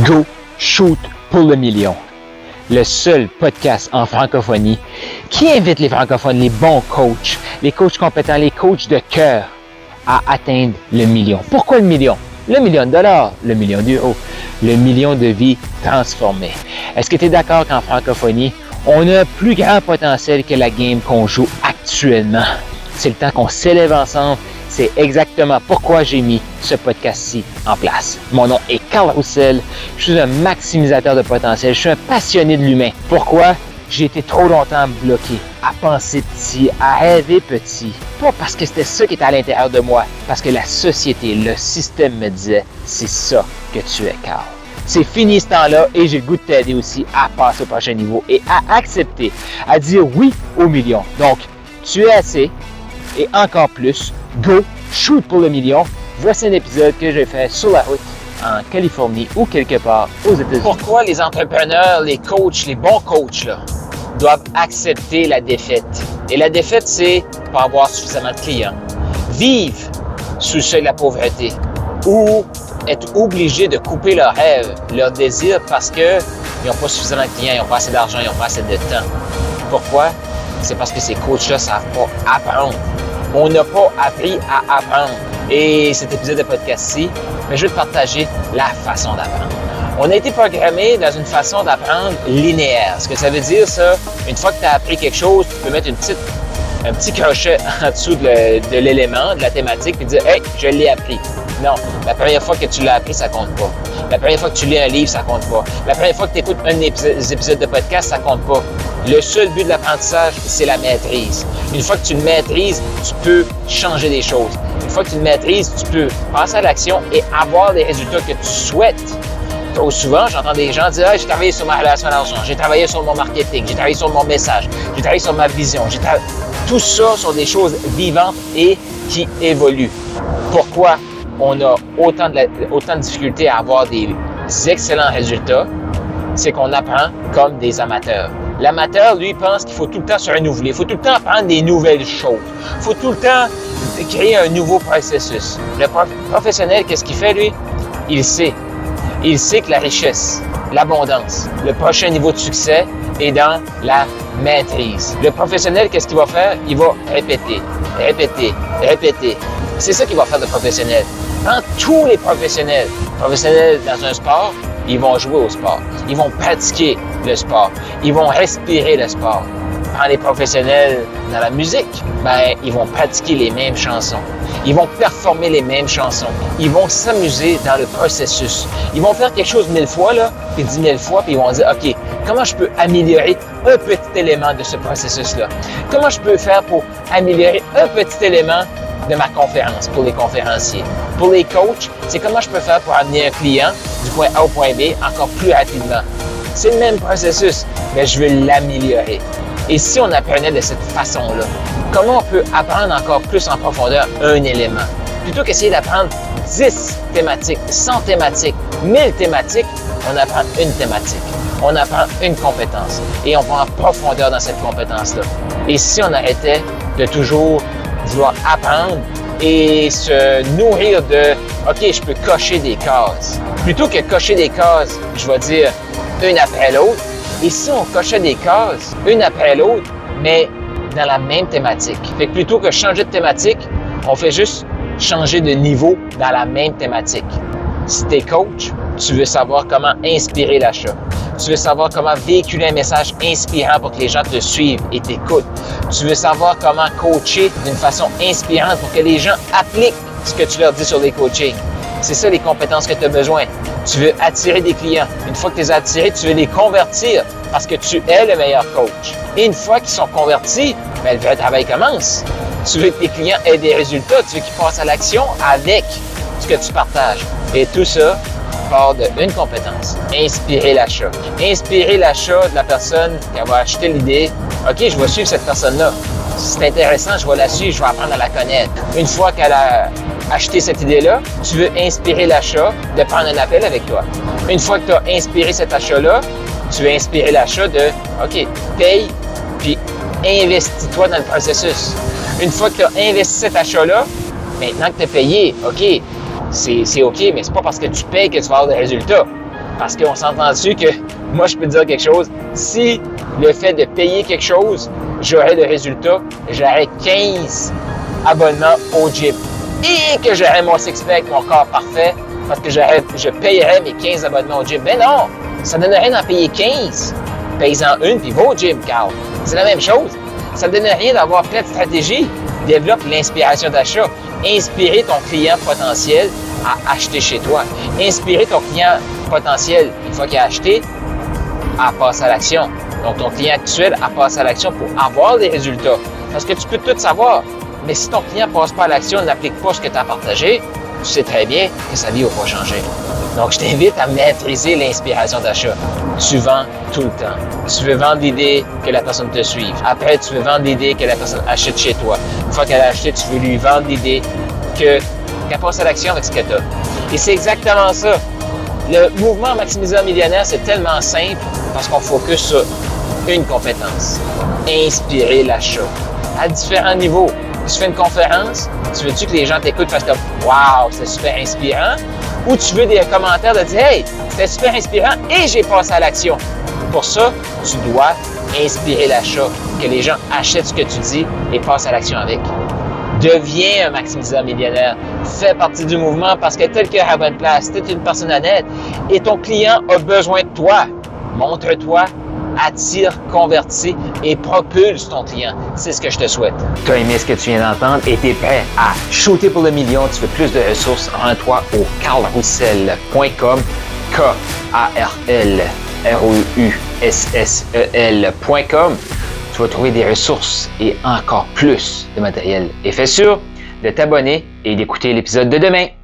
Go Shoot pour le million. Le seul podcast en francophonie qui invite les francophones, les bons coachs, les coachs compétents, les coachs de cœur à atteindre le million. Pourquoi le million? Le million de dollars, le million d'euros, le million de vies transformées. Est-ce que tu es d'accord qu'en francophonie, on a un plus grand potentiel que la game qu'on joue actuellement? C'est le temps qu'on s'élève ensemble c'est exactement pourquoi j'ai mis ce podcast-ci en place. Mon nom est Carl Roussel. Je suis un maximisateur de potentiel. Je suis un passionné de l'humain. Pourquoi? J'ai été trop longtemps bloqué à penser petit, à rêver petit. Pas parce que c'était ça qui était à l'intérieur de moi, parce que la société, le système me disait, c'est ça que tu es, Carl. C'est fini ce temps-là et j'ai le goût de t'aider aussi à passer au prochain niveau et à accepter, à dire oui au million. Donc, tu es assez et encore plus Go, shoot pour le million. Voici un épisode que j'ai fait sur la route en Californie ou quelque part aux États-Unis. Pourquoi les entrepreneurs, les coachs, les bons coachs doivent accepter la défaite? Et la défaite, c'est pas avoir suffisamment de clients. Vivre sous le seuil de la pauvreté ou être obligé de couper leur rêve, leur désir parce qu'ils n'ont pas suffisamment de clients, ils n'ont pas assez d'argent, ils n'ont pas assez de temps. Pourquoi? C'est parce que ces coachs-là ne savent pas apprendre on n'a pas appris à apprendre. Et cet épisode de podcast-ci, mais je vais te partager la façon d'apprendre. On a été programmé dans une façon d'apprendre linéaire. Ce que ça veut dire, ça, une fois que tu as appris quelque chose, tu peux mettre un petit crochet en dessous de l'élément, de, la thématique, puis dire Hey, je l'ai appris. Non, la première fois que tu l'as appris, ça compte pas. La première fois que tu lis un livre, ça compte pas. La première fois que tu écoutes un des épisodes de podcast, ça compte pas. Le seul but de l'apprentissage, c'est la maîtrise. Une fois que tu le maîtrises, tu peux changer des choses. Une fois que tu le maîtrises, tu peux passer à l'action et avoir les résultats que tu souhaites. Trop souvent, j'entends des gens dire j'ai travaillé sur ma relation à l'argent, j'ai travaillé sur mon marketing, j'ai travaillé sur mon message, j'ai travaillé sur ma vision. Tout ça sont des choses vivantes et qui évoluent. Pourquoi on a autant de, autant de difficultés à avoir des excellents résultats, c'est qu'on apprend comme des amateurs. L'amateur, lui, pense qu'il faut tout le temps se renouveler, il faut tout le temps apprendre des nouvelles choses, il faut tout le temps créer un nouveau processus. Le professionnel, qu'est-ce qu'il fait, lui? Il sait. Il sait que la richesse, l'abondance, le prochain niveau de succès est dans la maîtrise. Le professionnel, qu'est-ce qu'il va faire? Il va répéter, répéter, répéter. C'est ça qu'il va faire de professionnel. Quand tous les professionnels, professionnels dans un sport, ils vont jouer au sport. Ils vont pratiquer le sport. Ils vont respirer le sport. Quand les professionnels dans la musique, ben, ils vont pratiquer les mêmes chansons. Ils vont performer les mêmes chansons. Ils vont s'amuser dans le processus. Ils vont faire quelque chose mille fois, là, puis dix mille fois, puis ils vont dire, OK, comment je peux améliorer un petit élément de ce processus-là? Comment je peux faire pour améliorer un petit élément de ma conférence pour les conférenciers. Pour les coachs, c'est comment je peux faire pour amener un client du point A au point B encore plus rapidement. C'est le même processus, mais je veux l'améliorer. Et si on apprenait de cette façon-là, comment on peut apprendre encore plus en profondeur un élément? Plutôt qu'essayer d'apprendre 10 thématiques, 100 thématiques, 1000 thématiques, on apprend une thématique. On apprend une compétence et on va en profondeur dans cette compétence-là. Et si on arrêtait de toujours vouloir apprendre et se nourrir de OK, je peux cocher des cases. Plutôt que cocher des cases, je vais dire une après l'autre. Et si on cochait des cases, une après l'autre, mais dans la même thématique. Fait que plutôt que changer de thématique, on fait juste changer de niveau dans la même thématique. Si tu coach, tu veux savoir comment inspirer l'achat. Tu veux savoir comment véhiculer un message inspirant pour que les gens te suivent et t'écoutent. Tu veux savoir comment coacher d'une façon inspirante pour que les gens appliquent ce que tu leur dis sur les coachings. C'est ça les compétences que tu as besoin. Tu veux attirer des clients. Une fois que tu les as attirés, tu veux les convertir parce que tu es le meilleur coach. Et une fois qu'ils sont convertis, ben, le vrai travail commence. Tu veux que tes clients aient des résultats, tu veux qu'ils passent à l'action avec ce que tu partages. Et tout ça, d'une compétence, inspirer l'achat. Inspirer l'achat de la personne qui va acheter l'idée. OK, je vais suivre cette personne-là. Si c'est intéressant, je vais la suivre, je vais apprendre à la connaître. Une fois qu'elle a acheté cette idée-là, tu veux inspirer l'achat de prendre un appel avec toi. Une fois que tu as inspiré cet achat-là, tu veux inspirer l'achat de OK, paye, puis investis-toi dans le processus. Une fois que tu as investi cet achat-là, maintenant que tu as payé, OK, c'est OK, mais c'est pas parce que tu payes que tu vas avoir des résultats. Parce qu'on s'entend dessus que moi, je peux dire quelque chose. Si le fait de payer quelque chose, j'aurais le résultat, j'aurais 15 abonnements au gym. Et que j'aurais mon six-pack, mon corps parfait, parce que je payerais mes 15 abonnements au gym. Mais non, ça ne donne rien d'en payer 15. Paye-en une, puis va au gym, Carl. C'est la même chose. Ça ne donne rien d'avoir plein de stratégies. Développe l'inspiration d'achat. Inspirer ton client potentiel à acheter chez toi. Inspirer ton client potentiel, une fois qu'il a acheté, à passer à l'action. Donc, ton client actuel à passer à l'action pour avoir des résultats. Parce que tu peux tout savoir, mais si ton client ne passe pas à l'action, n'applique pas ce que tu as partagé, tu sais très bien que sa vie va pas changer. Donc, je t'invite à maîtriser l'inspiration d'achat. Tu vends tout le temps. Tu veux vendre l'idée que la personne te suive. Après, tu veux vendre l'idée que la personne achète chez toi. Une fois qu'elle a acheté, tu veux lui vendre l'idée que qu'elle passe à l'action avec ce que tu. Et c'est exactement ça. Le mouvement maximiseur millionnaire, c'est tellement simple parce qu'on focus sur une compétence. Inspirer l'achat. À différents niveaux. Tu fais une conférence, tu veux-tu que les gens t'écoutent parce que Waouh, c'est super inspirant? Ou tu veux des commentaires de dire Hey, c'était super inspirant et j'ai passé à l'action. Pour ça, tu dois inspirer l'achat, que les gens achètent ce que tu dis et passent à l'action avec. Deviens un maximiseur millionnaire. Fais partie du mouvement parce que tel que à bonne place, tu es une personne honnête et ton client a besoin de toi. Montre-toi attire, convertis et propulse ton client. C'est ce que je te souhaite. Tu as aimé ce que tu viens d'entendre et tu es prêt à shooter pour le million. Tu veux plus de ressources, rends-toi au carlroussel.com K-A-R-L R-O-U-S-S-E-L.com. Tu vas trouver des ressources et encore plus de matériel. Et fais sûr de t'abonner et d'écouter l'épisode de demain.